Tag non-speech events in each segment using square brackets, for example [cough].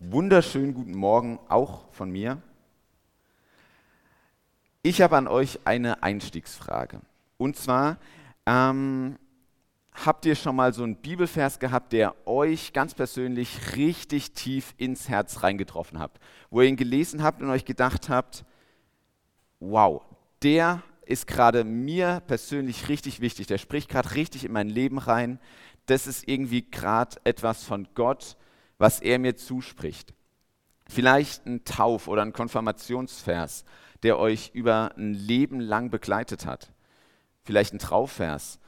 Wunderschönen guten Morgen auch von mir. Ich habe an euch eine Einstiegsfrage. Und zwar, ähm, habt ihr schon mal so einen Bibelvers gehabt, der euch ganz persönlich richtig tief ins Herz reingetroffen habt? Wo ihr ihn gelesen habt und euch gedacht habt, wow, der ist gerade mir persönlich richtig wichtig, der spricht gerade richtig in mein Leben rein. Das ist irgendwie gerade etwas von Gott, was er mir zuspricht. Vielleicht ein Tauf- oder ein Konfirmationsvers, der euch über ein Leben lang begleitet hat. Vielleicht ein Trauvers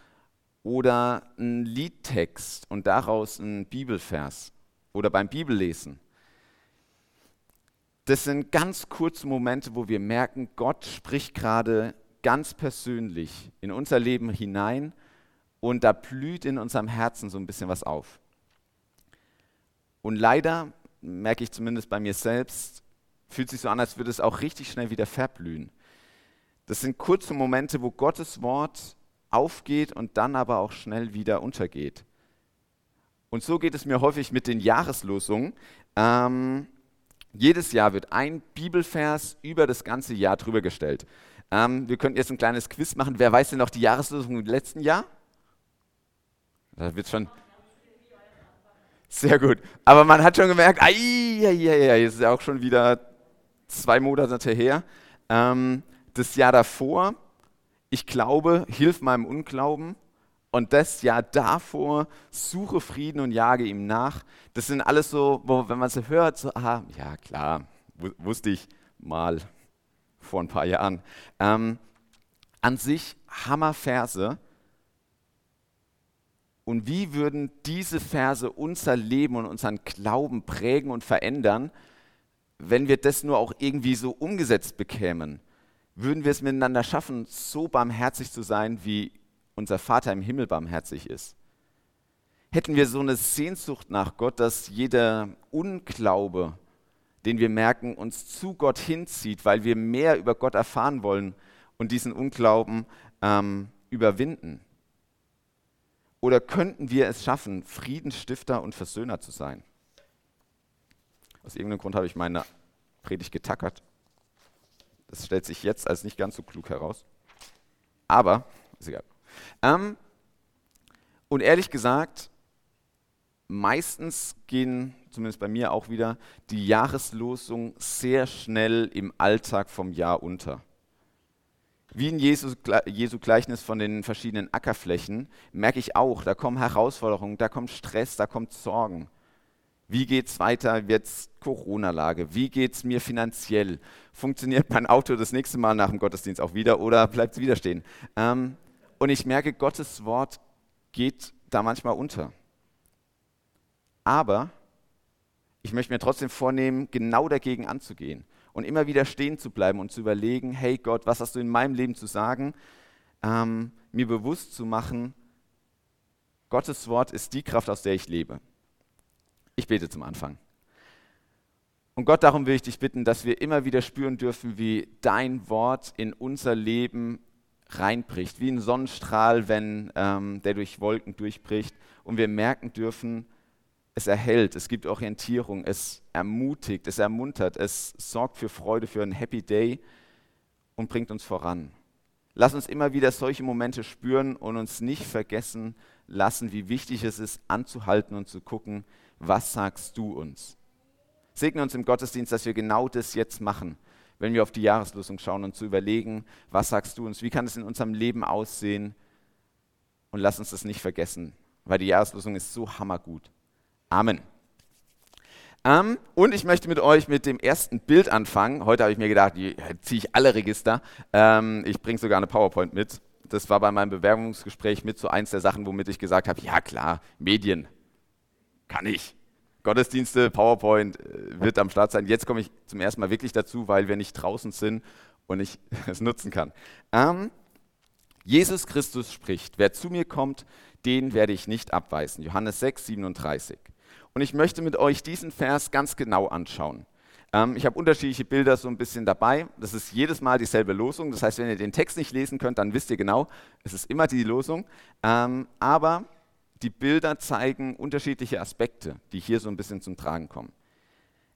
oder ein Liedtext und daraus ein Bibelvers oder beim Bibellesen. Das sind ganz kurze Momente, wo wir merken, Gott spricht gerade ganz persönlich in unser Leben hinein und da blüht in unserem Herzen so ein bisschen was auf. Und leider, merke ich zumindest bei mir selbst, fühlt sich so an, als würde es auch richtig schnell wieder verblühen. Das sind kurze Momente, wo Gottes Wort aufgeht und dann aber auch schnell wieder untergeht. Und so geht es mir häufig mit den Jahreslosungen. Ähm, jedes Jahr wird ein Bibelvers über das ganze Jahr drüber gestellt. Ähm, wir könnten jetzt ein kleines Quiz machen. Wer weiß denn noch die Jahreslosung im letzten Jahr? Da wird schon. Sehr gut. Aber man hat schon gemerkt, ai, ai, ai, ai, ist ja auch schon wieder zwei Monate her. Ähm, das Jahr davor, ich glaube, hilf meinem Unglauben. Und das Jahr davor, suche Frieden und jage ihm nach. Das sind alles so, wo, wenn man sie hört, so, ah, ja klar, wusste ich mal vor ein paar Jahren. Ähm, an sich Hammerverse, und wie würden diese Verse unser Leben und unseren Glauben prägen und verändern, wenn wir das nur auch irgendwie so umgesetzt bekämen? Würden wir es miteinander schaffen, so barmherzig zu sein, wie unser Vater im Himmel barmherzig ist? Hätten wir so eine Sehnsucht nach Gott, dass jeder Unglaube, den wir merken, uns zu Gott hinzieht, weil wir mehr über Gott erfahren wollen und diesen Unglauben ähm, überwinden? Oder könnten wir es schaffen, Friedensstifter und Versöhner zu sein? Aus irgendeinem Grund habe ich meine Predigt getackert. Das stellt sich jetzt als nicht ganz so klug heraus. Aber, ist egal. Ähm, und ehrlich gesagt, meistens gehen, zumindest bei mir auch wieder, die Jahreslosungen sehr schnell im Alltag vom Jahr unter. Wie in Jesu, Jesu Gleichnis von den verschiedenen Ackerflächen merke ich auch, da kommen Herausforderungen, da kommt Stress, da kommt Sorgen. Wie geht es weiter? Wird's Corona-Lage? Wie geht es mir finanziell? Funktioniert mein Auto das nächste Mal nach dem Gottesdienst auch wieder oder bleibt es wieder stehen? Ähm, und ich merke, Gottes Wort geht da manchmal unter. Aber ich möchte mir trotzdem vornehmen, genau dagegen anzugehen und immer wieder stehen zu bleiben und zu überlegen, hey Gott, was hast du in meinem Leben zu sagen? Ähm, mir bewusst zu machen, Gottes Wort ist die Kraft, aus der ich lebe. Ich bete zum Anfang. Und Gott, darum will ich dich bitten, dass wir immer wieder spüren dürfen, wie dein Wort in unser Leben reinbricht, wie ein Sonnenstrahl, wenn ähm, der durch Wolken durchbricht und wir merken dürfen, es erhält, es gibt Orientierung, es ermutigt, es ermuntert, es sorgt für Freude, für einen Happy Day und bringt uns voran. Lass uns immer wieder solche Momente spüren und uns nicht vergessen lassen, wie wichtig es ist, anzuhalten und zu gucken, was sagst du uns? Segne uns im Gottesdienst, dass wir genau das jetzt machen, wenn wir auf die Jahreslosung schauen und zu überlegen, was sagst du uns? Wie kann es in unserem Leben aussehen? Und lass uns das nicht vergessen, weil die Jahreslosung ist so hammergut. Amen. Ähm, und ich möchte mit euch mit dem ersten Bild anfangen. Heute habe ich mir gedacht, ziehe ich alle Register. Ähm, ich bringe sogar eine PowerPoint mit. Das war bei meinem Bewerbungsgespräch mit so eins der Sachen, womit ich gesagt habe, ja klar, Medien kann ich. Gottesdienste, PowerPoint äh, wird am Start sein. Jetzt komme ich zum ersten Mal wirklich dazu, weil wir nicht draußen sind und ich [laughs] es nutzen kann. Ähm, Jesus Christus spricht, wer zu mir kommt, den werde ich nicht abweisen. Johannes 6, 37. Und ich möchte mit euch diesen Vers ganz genau anschauen. Ähm, ich habe unterschiedliche Bilder so ein bisschen dabei. Das ist jedes Mal dieselbe Losung. Das heißt, wenn ihr den Text nicht lesen könnt, dann wisst ihr genau, es ist immer die Losung. Ähm, aber die Bilder zeigen unterschiedliche Aspekte, die hier so ein bisschen zum Tragen kommen.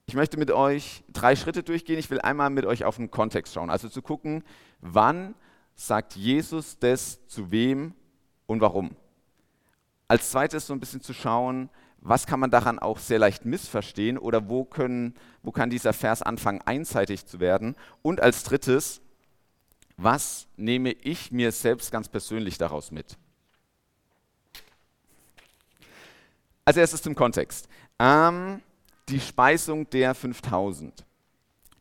Ich möchte mit euch drei Schritte durchgehen. Ich will einmal mit euch auf den Kontext schauen, also zu gucken, wann sagt Jesus das zu wem und warum. Als zweites so ein bisschen zu schauen, was kann man daran auch sehr leicht missverstehen oder wo, können, wo kann dieser Vers anfangen einseitig zu werden. Und als drittes, was nehme ich mir selbst ganz persönlich daraus mit? Als erstes zum Kontext. Ähm, die Speisung der 5000.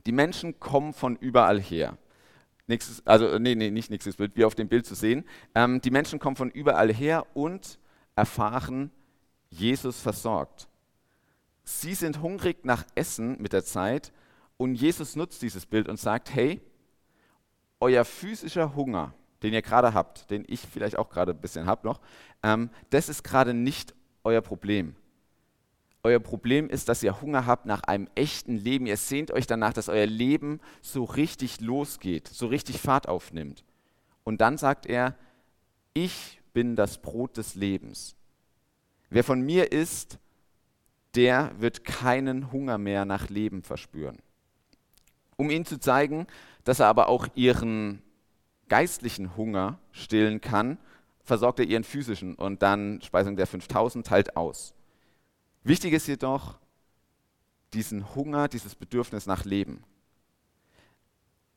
Die Menschen kommen von überall her. Nächstes, also nee, nee, nicht nächstes Bild, wie auf dem Bild zu sehen. Ähm, die Menschen kommen von überall her und erfahren, Jesus versorgt. Sie sind hungrig nach Essen mit der Zeit und Jesus nutzt dieses Bild und sagt, hey, euer physischer Hunger, den ihr gerade habt, den ich vielleicht auch gerade ein bisschen habe noch, ähm, das ist gerade nicht euer Problem. Euer Problem ist, dass ihr Hunger habt nach einem echten Leben. Ihr sehnt euch danach, dass euer Leben so richtig losgeht, so richtig Fahrt aufnimmt. Und dann sagt er, ich bin das Brot des Lebens. Wer von mir isst, der wird keinen Hunger mehr nach Leben verspüren. Um ihnen zu zeigen, dass er aber auch ihren geistlichen Hunger stillen kann, versorgt er ihren physischen und dann Speisung der 5000 teilt aus. Wichtig ist jedoch diesen Hunger, dieses Bedürfnis nach Leben.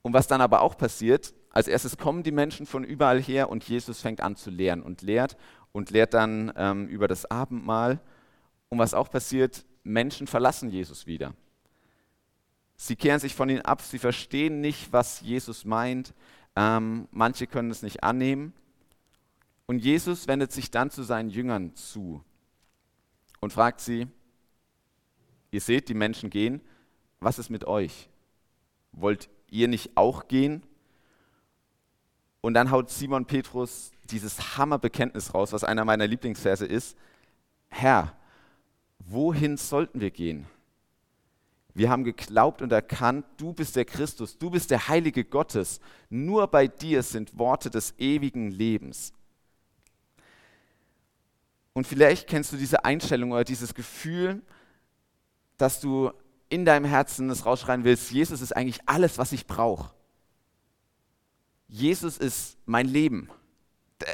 Und was dann aber auch passiert, als erstes kommen die Menschen von überall her und Jesus fängt an zu lehren und lehrt und lehrt dann ähm, über das Abendmahl. Und was auch passiert, Menschen verlassen Jesus wieder. Sie kehren sich von ihm ab, sie verstehen nicht, was Jesus meint. Ähm, manche können es nicht annehmen. Und Jesus wendet sich dann zu seinen Jüngern zu und fragt sie, ihr seht, die Menschen gehen, was ist mit euch? Wollt ihr nicht auch gehen? Und dann haut Simon Petrus dieses Hammerbekenntnis raus, was einer meiner Lieblingsverse ist. Herr, wohin sollten wir gehen? Wir haben geglaubt und erkannt, du bist der Christus, du bist der Heilige Gottes. Nur bei dir sind Worte des ewigen Lebens. Und vielleicht kennst du diese Einstellung oder dieses Gefühl, dass du in deinem Herzen es rausschreien willst, Jesus ist eigentlich alles, was ich brauche. Jesus ist mein Leben.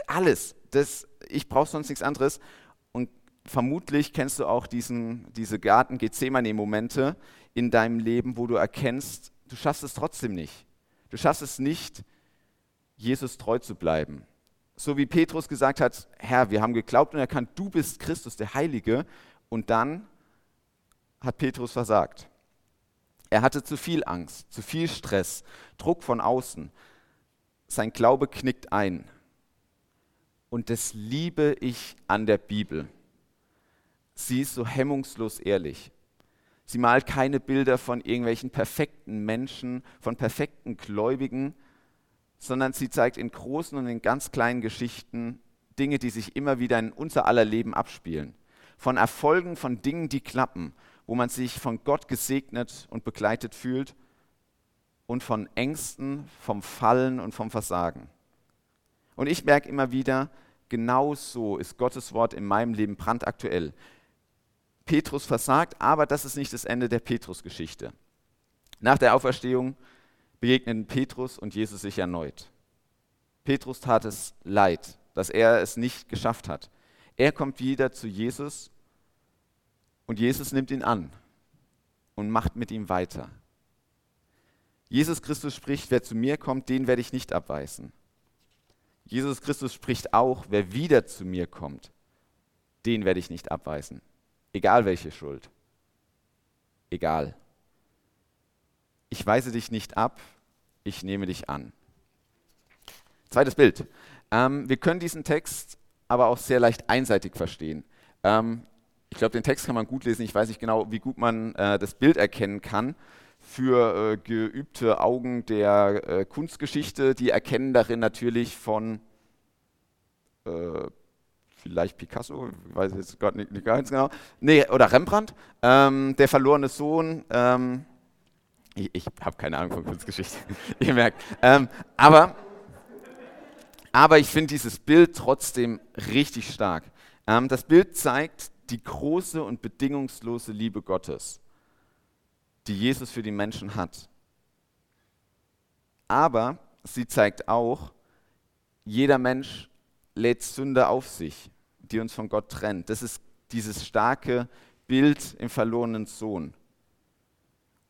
Alles. Das, ich brauche sonst nichts anderes. Und vermutlich kennst du auch diesen, diese Garten-Gethsemane-Momente in deinem Leben, wo du erkennst, du schaffst es trotzdem nicht. Du schaffst es nicht, Jesus treu zu bleiben so wie Petrus gesagt hat, Herr, wir haben geglaubt und erkannt, du bist Christus, der Heilige. Und dann hat Petrus versagt. Er hatte zu viel Angst, zu viel Stress, Druck von außen. Sein Glaube knickt ein. Und das liebe ich an der Bibel. Sie ist so hemmungslos ehrlich. Sie malt keine Bilder von irgendwelchen perfekten Menschen, von perfekten Gläubigen, sondern sie zeigt in großen und in ganz kleinen Geschichten Dinge, die sich immer wieder in unser aller Leben abspielen. Von Erfolgen, von Dingen, die klappen, wo man sich von Gott gesegnet und begleitet fühlt und von Ängsten, vom Fallen und vom Versagen. Und ich merke immer wieder, genau so ist Gottes Wort in meinem Leben brandaktuell. Petrus versagt, aber das ist nicht das Ende der Petrus-Geschichte. Nach der Auferstehung begegneten Petrus und Jesus sich erneut. Petrus tat es leid, dass er es nicht geschafft hat. Er kommt wieder zu Jesus und Jesus nimmt ihn an und macht mit ihm weiter. Jesus Christus spricht, wer zu mir kommt, den werde ich nicht abweisen. Jesus Christus spricht auch, wer wieder zu mir kommt, den werde ich nicht abweisen. Egal welche Schuld. Egal. Ich weise dich nicht ab, ich nehme dich an. Zweites Bild. Ähm, wir können diesen Text aber auch sehr leicht einseitig verstehen. Ähm, ich glaube, den Text kann man gut lesen. Ich weiß nicht genau, wie gut man äh, das Bild erkennen kann. Für äh, geübte Augen der äh, Kunstgeschichte, die erkennen darin natürlich von äh, vielleicht Picasso, ich weiß jetzt gerade nicht, nicht ganz genau, nee, oder Rembrandt, ähm, der verlorene Sohn, ähm, ich, ich habe keine Ahnung von Kunstgeschichte, [laughs] ihr merkt. Ähm, aber, aber ich finde dieses Bild trotzdem richtig stark. Ähm, das Bild zeigt die große und bedingungslose Liebe Gottes. Die Jesus für die Menschen hat. Aber sie zeigt auch, jeder Mensch lädt Sünde auf sich, die uns von Gott trennt. Das ist dieses starke Bild im verlorenen Sohn.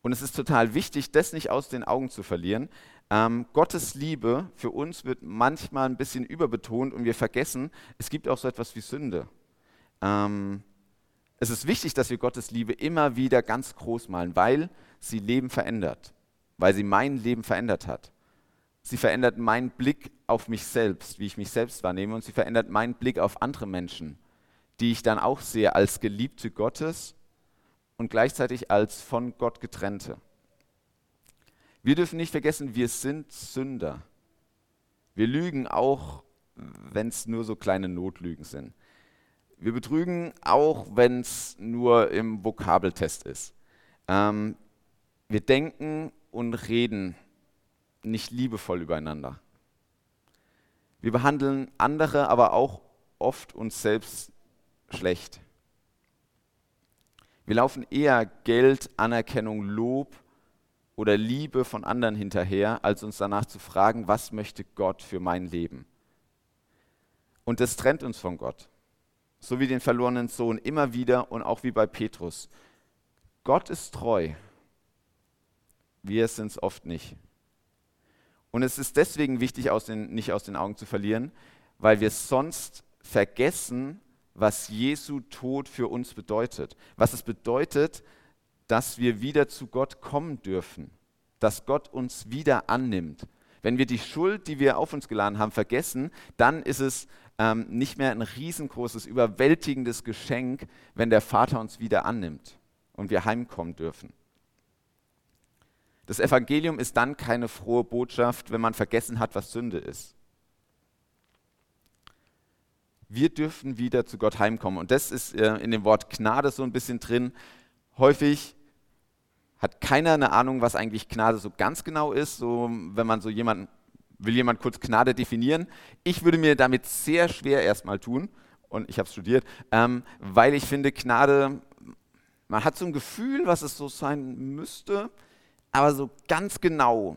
Und es ist total wichtig, das nicht aus den Augen zu verlieren. Ähm, Gottes Liebe für uns wird manchmal ein bisschen überbetont und wir vergessen, es gibt auch so etwas wie Sünde. Ähm, es ist wichtig, dass wir Gottes Liebe immer wieder ganz groß malen, weil sie Leben verändert, weil sie mein Leben verändert hat. Sie verändert meinen Blick auf mich selbst, wie ich mich selbst wahrnehme, und sie verändert meinen Blick auf andere Menschen, die ich dann auch sehe als Geliebte Gottes und gleichzeitig als von Gott getrennte. Wir dürfen nicht vergessen, wir sind Sünder. Wir lügen auch, wenn es nur so kleine Notlügen sind. Wir betrügen auch, wenn es nur im Vokabeltest ist. Ähm, wir denken und reden nicht liebevoll übereinander. Wir behandeln andere, aber auch oft uns selbst schlecht. Wir laufen eher Geld, Anerkennung, Lob oder Liebe von anderen hinterher, als uns danach zu fragen, was möchte Gott für mein Leben. Und das trennt uns von Gott, so wie den verlorenen Sohn immer wieder und auch wie bei Petrus. Gott ist treu, wir sind es oft nicht. Und es ist deswegen wichtig, aus den, nicht aus den Augen zu verlieren, weil wir sonst vergessen, was Jesu Tod für uns bedeutet. Was es bedeutet, dass wir wieder zu Gott kommen dürfen, dass Gott uns wieder annimmt. Wenn wir die Schuld, die wir auf uns geladen haben, vergessen, dann ist es ähm, nicht mehr ein riesengroßes, überwältigendes Geschenk, wenn der Vater uns wieder annimmt und wir heimkommen dürfen. Das Evangelium ist dann keine frohe Botschaft, wenn man vergessen hat, was Sünde ist. Wir dürfen wieder zu Gott heimkommen. Und das ist äh, in dem Wort Gnade so ein bisschen drin. Häufig hat keiner eine Ahnung, was eigentlich Gnade so ganz genau ist. So, wenn man so jemanden, will jemand kurz Gnade definieren. Ich würde mir damit sehr schwer erstmal tun, und ich habe studiert, ähm, weil ich finde, Gnade, man hat so ein Gefühl, was es so sein müsste, aber so ganz genau,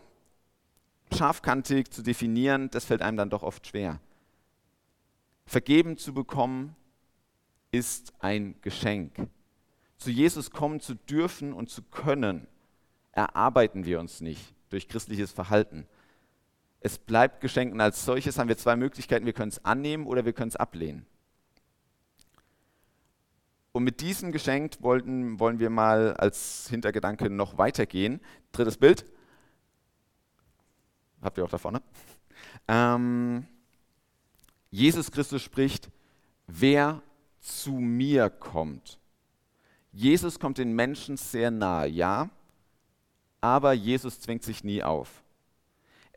scharfkantig zu definieren, das fällt einem dann doch oft schwer. Vergeben zu bekommen ist ein Geschenk. Zu Jesus kommen zu dürfen und zu können, erarbeiten wir uns nicht durch christliches Verhalten. Es bleibt Geschenk und als solches haben wir zwei Möglichkeiten. Wir können es annehmen oder wir können es ablehnen. Und mit diesem Geschenk wollten, wollen wir mal als Hintergedanke noch weitergehen. Drittes Bild. Habt ihr auch da vorne? [laughs] Ähm, Jesus Christus spricht, wer zu mir kommt. Jesus kommt den Menschen sehr nahe, ja, aber Jesus zwingt sich nie auf.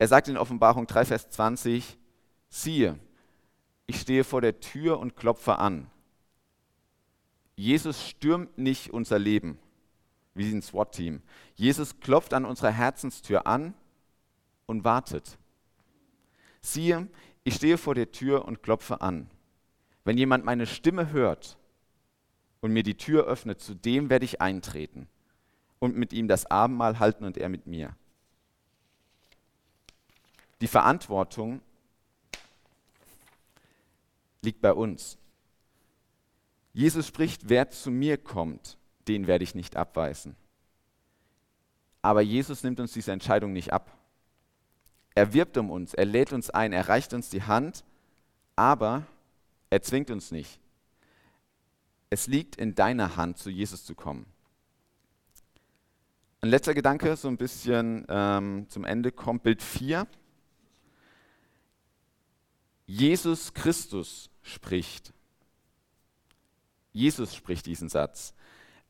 Er sagt in Offenbarung 3, Vers 20, siehe, ich stehe vor der Tür und klopfe an. Jesus stürmt nicht unser Leben wie ein SWAT-Team. Jesus klopft an unserer Herzenstür an und wartet. Siehe, ich stehe vor der Tür und klopfe an. Wenn jemand meine Stimme hört und mir die Tür öffnet, zu dem werde ich eintreten und mit ihm das Abendmahl halten und er mit mir. Die Verantwortung liegt bei uns. Jesus spricht, wer zu mir kommt, den werde ich nicht abweisen. Aber Jesus nimmt uns diese Entscheidung nicht ab. Er wirbt um uns, er lädt uns ein, er reicht uns die Hand, aber er zwingt uns nicht. Es liegt in deiner Hand, zu Jesus zu kommen. Ein letzter Gedanke, so ein bisschen ähm, zum Ende kommt, Bild 4. Jesus Christus spricht. Jesus spricht diesen Satz.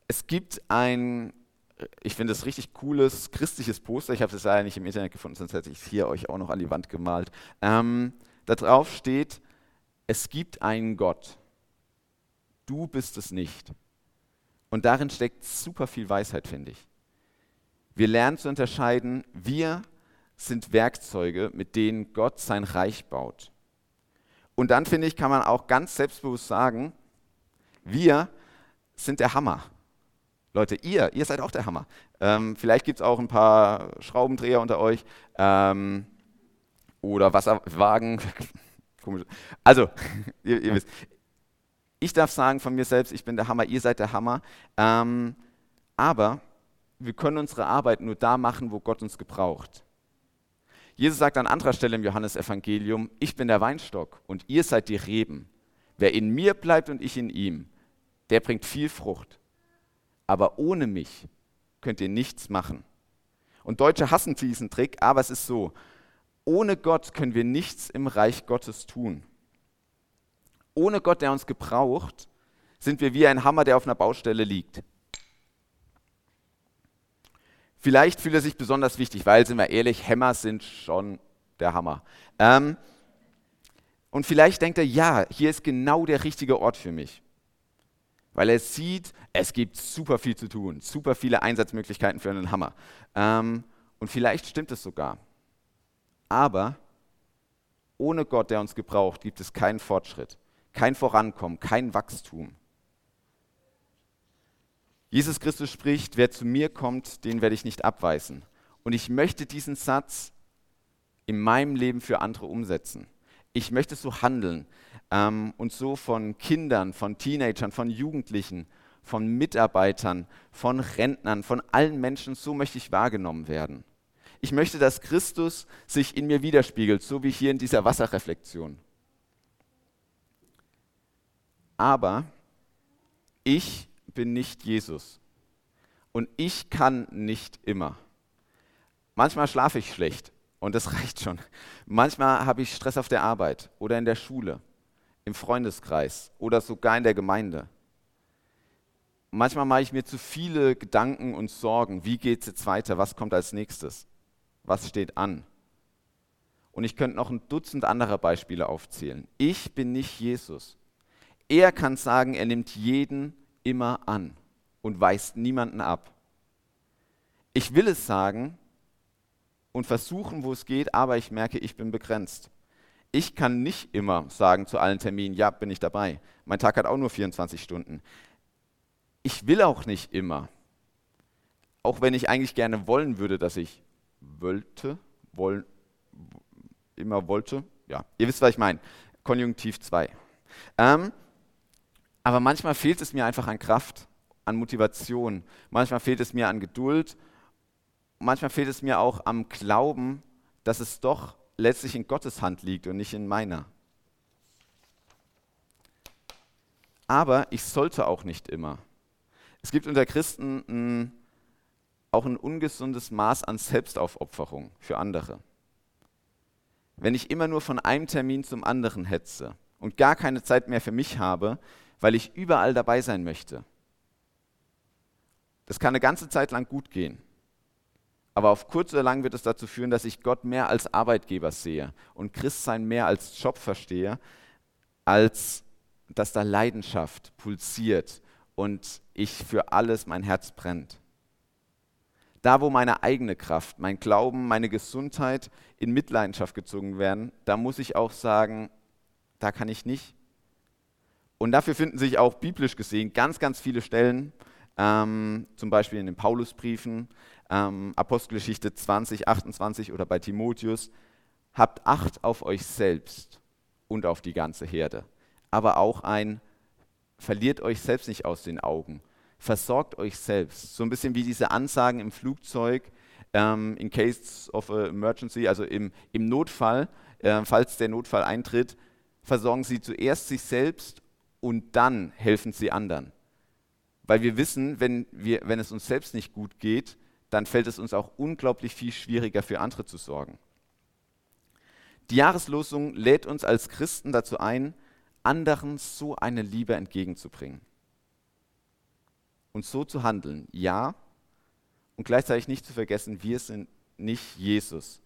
Es gibt ein, ich finde es richtig cooles christliches Poster. Ich habe es leider nicht im Internet gefunden, sonst hätte ich es hier euch auch noch an die Wand gemalt. Ähm, da drauf steht, es gibt einen Gott. Du bist es nicht. Und darin steckt super viel Weisheit, finde ich. Wir lernen zu unterscheiden, wir sind Werkzeuge, mit denen Gott sein Reich baut. Und dann, finde ich, kann man auch ganz selbstbewusst sagen, wir sind der Hammer. Leute, ihr, ihr seid auch der Hammer. Ähm, vielleicht gibt es auch ein paar Schraubendreher unter euch ähm, oder Wasserwagen. [laughs] Also, [laughs] ihr, ihr, wisst, ich darf sagen von mir selbst, ich bin der Hammer, ihr seid der Hammer. Ähm, aber wir können unsere Arbeit nur da machen, wo Gott uns gebraucht. Jesus sagt an anderer Stelle im Johannesevangelium, ich bin der Weinstock und ihr seid die Reben. Wer in mir bleibt und ich in ihm, der bringt viel Frucht. Aber ohne mich könnt ihr nichts machen. Und Deutsche hassen diesen Trick, aber es ist so, ohne Gott können wir nichts im Reich Gottes tun. Ohne Gott, der uns gebraucht, sind wir wie ein Hammer, der auf einer Baustelle liegt. Vielleicht fühlt er sich besonders wichtig, weil, sind wir ehrlich, Hämmer sind schon der Hammer. Ähm, und vielleicht denkt er, ja, hier ist genau der richtige Ort für mich. Weil er sieht, es gibt super viel zu tun, super viele Einsatzmöglichkeiten für einen Hammer. Ähm, und vielleicht stimmt es sogar. Aber ohne Gott, der uns gebraucht, gibt es keinen Fortschritt, kein Vorankommen, kein Wachstum. Jesus Christus spricht, wer zu mir kommt, den werde ich nicht abweisen. Und ich möchte diesen Satz in meinem Leben für andere umsetzen. Ich möchte so handeln ähm, und so von Kindern, von Teenagern, von Jugendlichen, von Mitarbeitern, von Rentnern, von allen Menschen, so möchte ich wahrgenommen werden. Ich möchte, dass Christus sich in mir widerspiegelt, so wie hier in dieser Wasserreflexion. Aber ich bin nicht Jesus. Und ich kann nicht immer. Manchmal schlafe ich schlecht und das [laughs] reicht schon. Manchmal habe ich Stress auf der Arbeit oder in der Schule, im Freundeskreis oder sogar in der Gemeinde. Manchmal mache ich mir zu viele Gedanken und Sorgen. Wie geht es jetzt weiter? Was kommt als nächstes? Was steht an? Und ich könnte noch ein Dutzend anderer Beispiele aufzählen. Ich bin nicht Jesus. Er kann sagen, er nimmt jeden immer an und weist niemanden ab. Ich will es sagen und versuchen, wo es geht, aber ich merke, ich bin begrenzt. Ich kann nicht immer sagen zu allen Terminen, ja, bin ich dabei. Mein Tag hat auch nur 24 Stunden. Ich will auch nicht immer. Auch wenn ich eigentlich gerne wollen würde, dass ich wollte, wollen, immer wollte. Ja, ihr wisst, was ich meine. Konjunktiv 2. Ähm, aber manchmal fehlt es mir einfach an Kraft, an Motivation. Manchmal fehlt es mir an Geduld. Manchmal fehlt es mir auch am Glauben, dass es doch letztlich in Gottes Hand liegt und nicht in meiner. Aber ich sollte auch nicht immer. Es gibt unter Christen ein, auch ein ungesundes Maß an Selbstaufopferung für andere. Wenn ich immer nur von einem Termin zum anderen hetze und gar keine Zeit mehr für mich habe, weil ich überall dabei sein möchte. Das kann eine ganze Zeit lang gut gehen. Aber auf kurz oder lang wird es dazu führen, dass ich Gott mehr als Arbeitgeber sehe und Christsein mehr als Job verstehe, als dass da Leidenschaft pulsiert und ich für alles mein Herz brennt. Da, wo meine eigene Kraft, mein Glauben, meine Gesundheit in Mitleidenschaft gezogen werden, da muss ich auch sagen, da kann ich nicht und dafür finden sich auch biblisch gesehen ganz, ganz viele Stellen, ähm, zum Beispiel in den Paulusbriefen, ähm, Apostelgeschichte 20, 28 oder bei Timotheus. Habt Acht auf euch selbst und auf die ganze Herde. Aber auch ein, verliert euch selbst nicht aus den Augen. Versorgt euch selbst. So ein bisschen wie diese Ansagen im Flugzeug, ähm, in case of emergency, also im, im Notfall, äh, falls der Notfall eintritt, versorgen sie zuerst sich selbst und dann helfen sie anderen. Weil wir wissen, wenn, wir, wenn es uns selbst nicht gut geht, dann fällt es uns auch unglaublich viel schwieriger, für andere zu sorgen. Die Jahreslosung lädt uns als Christen dazu ein, anderen so eine Liebe entgegenzubringen. Und so zu handeln, ja, und gleichzeitig nicht zu vergessen, wir sind nicht Jesus.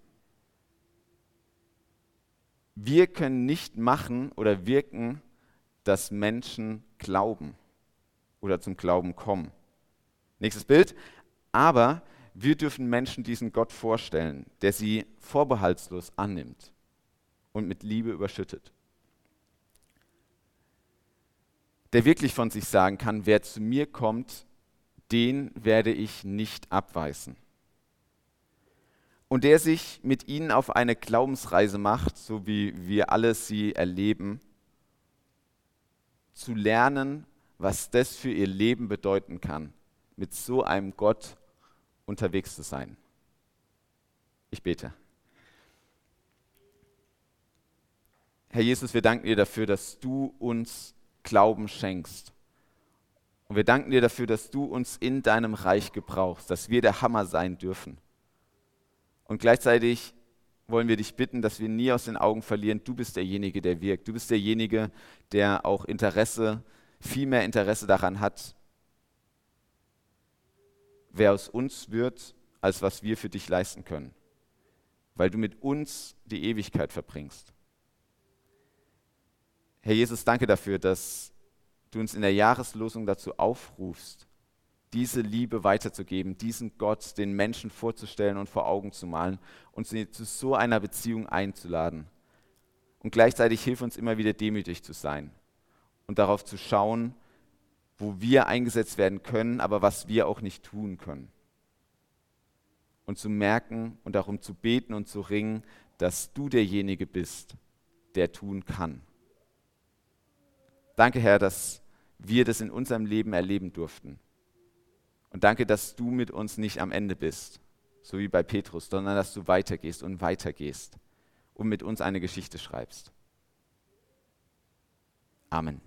Wir können nicht machen oder wirken, dass Menschen glauben oder zum Glauben kommen. Nächstes Bild. Aber wir dürfen Menschen diesen Gott vorstellen, der sie vorbehaltslos annimmt und mit Liebe überschüttet. Der wirklich von sich sagen kann, wer zu mir kommt, den werde ich nicht abweisen. Und der sich mit ihnen auf eine Glaubensreise macht, so wie wir alle sie erleben, zu lernen, was das für ihr Leben bedeuten kann, mit so einem Gott unterwegs zu sein. Ich bete. Herr Jesus, wir danken dir dafür, dass du uns Glauben schenkst. Und wir danken dir dafür, dass du uns in deinem Reich gebrauchst, dass wir der Hammer sein dürfen. Und gleichzeitig wollen wir dich bitten, dass wir nie aus den Augen verlieren, du bist derjenige, der wirkt. Du bist derjenige, der auch Interesse, viel mehr Interesse daran hat, wer aus uns wird, als was wir für dich leisten können. Weil du mit uns die Ewigkeit verbringst. Herr Jesus, danke dafür, dass du uns in der Jahreslosung dazu aufrufst, diese Liebe weiterzugeben, diesen Gott den Menschen vorzustellen und vor Augen zu malen und sie zu so einer Beziehung einzuladen. Und gleichzeitig hilf uns immer wieder demütig zu sein und darauf zu schauen, wo wir eingesetzt werden können, aber was wir auch nicht tun können. Und zu merken und darum zu beten und zu ringen, dass du derjenige bist, der tun kann. Danke, Herr, dass wir das in unserem Leben erleben durften. Und danke, dass du mit uns nicht am Ende bist, so wie bei Petrus, sondern dass du weitergehst und weitergehst und mit uns eine Geschichte schreibst. Amen.